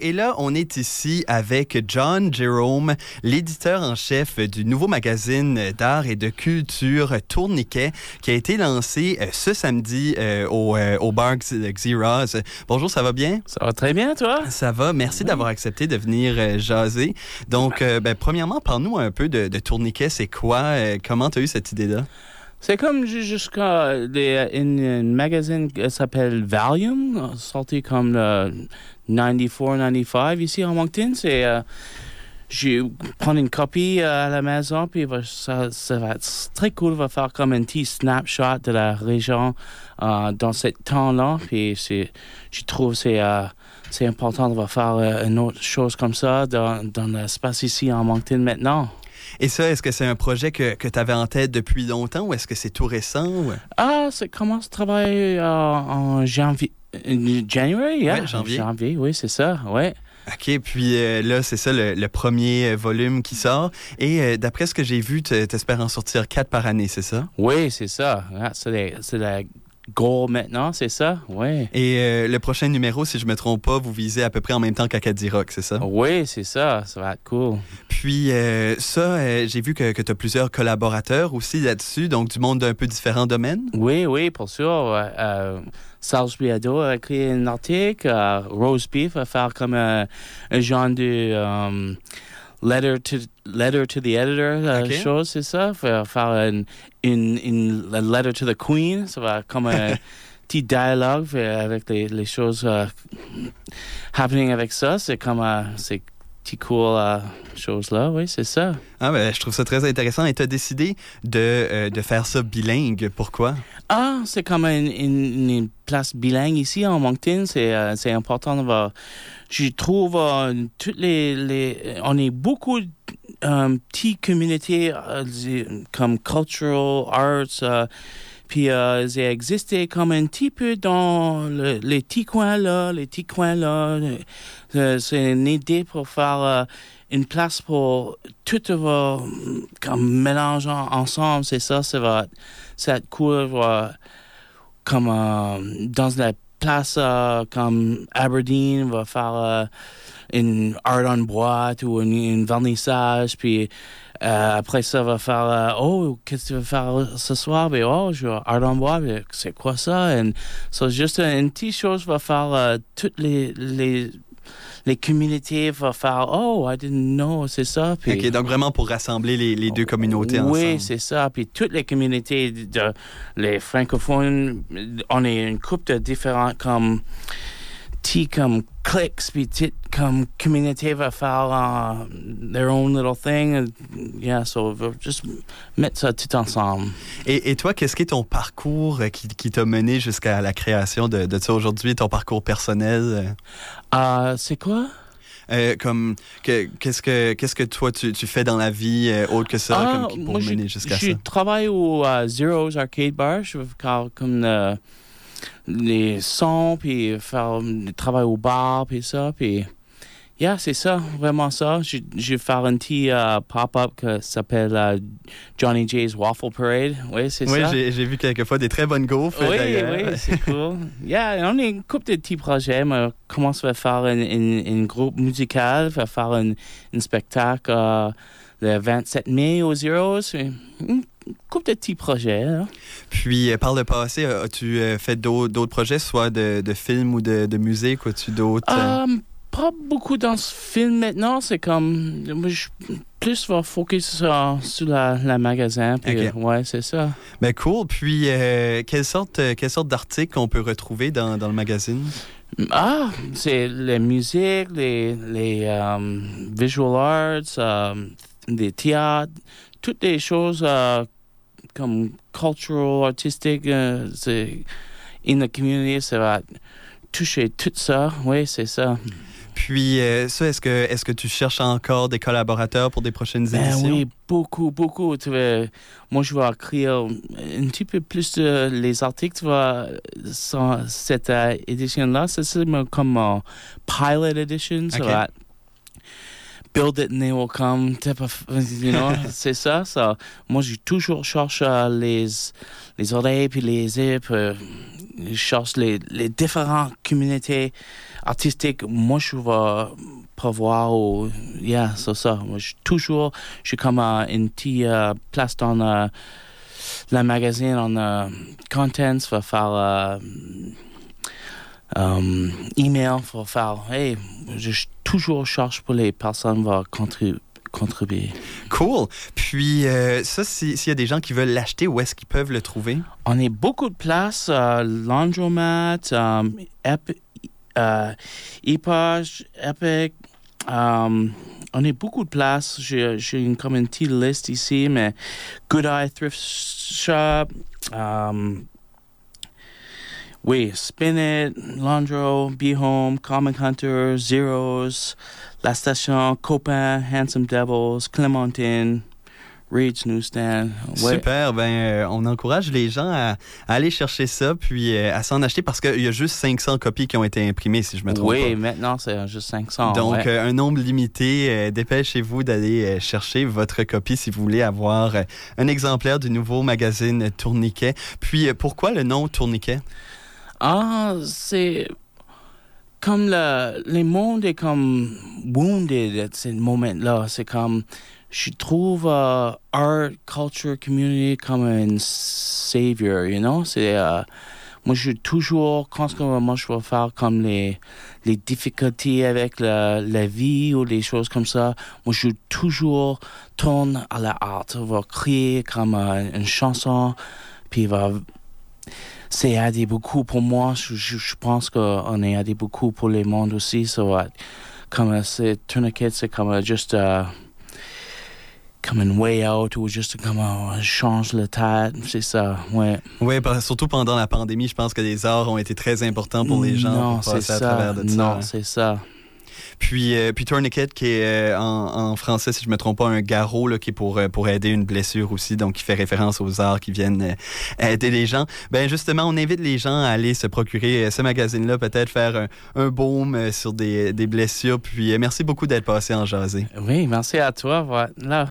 Et là, on est ici avec John Jerome, l'éditeur en chef du nouveau magazine d'art et de culture Tourniquet, qui a été lancé euh, ce samedi euh, au, euh, au bar Xerox. Bonjour, ça va bien? Ça va très bien, toi? Ça va. Merci d'avoir accepté de venir jaser. Donc, ben, premièrement, parle-nous un peu de, de Tourniquet. C'est quoi? comment tu as eu cette idée-là? C'est comme jusqu'à un magazine qui s'appelle Valium, sorti comme le 94, 95 ici en Moncton. C'est euh, je prends une copie euh, à la maison, puis ça, ça, va être très cool. va faire comme un petit snapshot de la région euh, dans ce temps-là. Puis je trouve c'est, c'est important de faire une autre chose comme ça dans, dans l'espace ici en Moncton maintenant. Et ça, est-ce que c'est un projet que, que tu avais en tête depuis longtemps ou est-ce que c'est tout récent? Ah, ça commence à travailler en janvier, euh, January, yeah. janvier. Janvier, oui, c'est ça, ouais. OK, puis euh, là, c'est ça le, premier euh, volume qui sort. Et d'après ce que j'ai vu, tu espères en sortir quatre par année, c'est ça? Oui, c'est ça. Ah, c'est la goal maintenant, c'est ça? Oui. Et le prochain numéro, si je ne me trompe pas, vous visez à peu près en même temps qu'Acadie Rock, c'est ça? Oui, c'est ça. Ça va être cool. Puis ça, j'ai vu que, que tu as plusieurs collaborateurs aussi là-dessus, donc du monde d'un peu différents domaines? Oui, oui, pour sûr. Salisbury Ado a écrit un article. Rose Beef a fait comme un, un genre de letter, to, letter to the editor uh, okay. chose, c'est ça. Faire, faire une, une, une, letter to the queen. Ça va comme un petit dialogue avec les, les choses uh, happening avec ça. C'est comme... Uh, c'est petit cool uh, chose-là, oui, c'est ça. Ah, ben, je trouve ça très intéressant. Et tu as décidé de, euh, de, faire ça bilingue. Pourquoi? Ah, c'est comme une, une, place bilingue ici en Moncton. C'est euh, important. Je trouve euh, toutes les, les. On est beaucoup de petites communautés comme cultural arts. Puis euh, j'ai existé comme un petit peu dans les petits coins là, les petits coins là. Euh, c'est une idée pour faire euh, une place pour tout va comme mélanger ensemble. C'est ça, ça va, ça cool. comme dans la place comme Aberdeen, va faire une art on boîte ou une, vernissage, puis euh, après ça, va faire euh, Oh, qu'est-ce que tu veux faire ce soir? Ben, oh, je vais art on bois. Ben, c'est quoi ça? Et so, juste une petite chose va faire euh, toutes les les communautés va faire Oh, I didn't know, c'est ça. Puis, OK, donc vraiment pour rassembler les, les deux communautés oui, ensemble. Oui, c'est ça. Puis toutes les communautés, de, les francophones, on est une couple de différents comme comme cliques, puis petit comme communauté va faire uh, their own little thing. And, yeah, so just mettre ça tout ensemble. Et, et toi, qu'est-ce qui est ton parcours qui, qui t'a mené jusqu'à la création de, de ça aujourd'hui, ton parcours personnel? Uh, c'est quoi? Euh, comme qu'est-ce que qu'est-ce que toi tu, tu, fais dans la vie euh, autre que ça ah, comme, pour mener jusqu'à ça? Je travaille au uh, Zero's Arcade Bar. Je fais comme uh, les sons, puis faire le travail au bar, puis ça, puis... Yeah, c'est ça, vraiment ça. Je, je vais faire un petit uh, pop-up qui s'appelle uh, Johnny J's Waffle Parade. Oui, c'est oui, ça. Oui, j'ai vu quelquefois des très bonnes gaufres. Oui, oui, c'est cool. Yeah, on a une couple de petits projets. On commence à faire un, groupe musical, à faire un, spectacle uh, le 27 mai aux Zeros couple de petits projets. Puis, euh, par le passé, as-tu euh, fait d'autres projets, soit de, de films ou de, de musique, ou as-tu d'autres? Euh? Pas beaucoup dans ce film maintenant. C'est comme. Moi, je plus va focus sur, sur la, la magasin. Puis, ouais, c'est ça. Ben, cool. Puis, quelle sorte, quelle sorte d'articles qu'on peut retrouver dans, dans, le magazine? Ah, c'est les musiques, les, les visual arts, des théâtres, toutes les choses comme cultural, artistique, euh, c'est in the community, ça va toucher tout ça. Oui, c'est ça. Puis, euh, ça, est-ce que, est que tu cherches encore des collaborateurs pour des prochaines ben éditions? Oui, beaucoup, beaucoup. Tu moi, je vais écrire un petit peu plus de les articles, tu vois, cette euh, édition-là. C'est comme pilot edition. Build it and they will come, type of, you know, c'est ça. ça. Moi, j'ai toujours cherché les, les oreilles puis les yeux, je cherche les, les différentes communautés artistiques. Moi, je vais prévoir, ou, yeah, c'est ça. Moi, je, toujours, je suis comme uh, une petite uh, place dans uh, la magazine, en contents, pour faire um, email, pour faire, hey, je toujours cherche pour les personnes qui vont contribuer contribuer. Cool. Puis euh, ça, s'il y a des gens qui veulent l'acheter, où est-ce qu'ils peuvent le trouver? On a beaucoup de places, euh, Laundromat, um, Epic, euh, Epic. Um, on a beaucoup de places. J'ai une, comme une petite liste ici, mais Good Eye Thrift Shop, um, oui, Spin It, Landro, Be Home, Comic Hunter, Zeros, La Station, Copain, Handsome Devils, Clementine, Reed's Newsstand. Ouais. Super, ben euh, on encourage les gens à, à aller chercher ça puis euh, à s'en acheter parce qu'il y a juste 500 copies qui ont été imprimées si je me trompe oui, pas. Oui, maintenant c'est juste 500. Donc ouais. euh, un nombre limité, dépêchez-vous d'aller chercher votre copie si vous voulez avoir un exemplaire du nouveau magazine Tourniquet. Puis pourquoi le nom Tourniquet? Ah, c'est comme le, le monde est comme wounded à ce moment-là. C'est comme, je trouve uh, art, culture, community comme un savior, you know? C'est, uh, moi, je toujours, quand moi, je vais faire comme les, les difficultés avec la, la vie ou des choses comme ça, moi, je toujours tourne à la art. Je vais créer comme uh, une chanson, puis va c'est aidé beaucoup pour moi. Je, je, je pense qu'on est aidé beaucoup pour le monde aussi. So, uh, comme c'est tourniquet, c'est comme juste uh, comme un way out ou juste comme uh, change le tête. C'est ça, ouais. Oui, surtout pendant la pandémie, je pense que les arts ont été très importants pour les gens. Non, c'est ça. Non, c'est ça. Puis, euh, puis tourniquet, qui est euh, en, français, si je ne me trompe pas, un garrot qui est pour, euh, pour aider une blessure aussi, donc qui fait référence aux arts qui viennent euh, aider les gens. Ben justement, on invite les gens à aller se procurer ce magazine-là, peut-être faire un, un baume sur des, blessures. Puis merci beaucoup d'être passé en jasé. Oui, merci à toi. Voilà.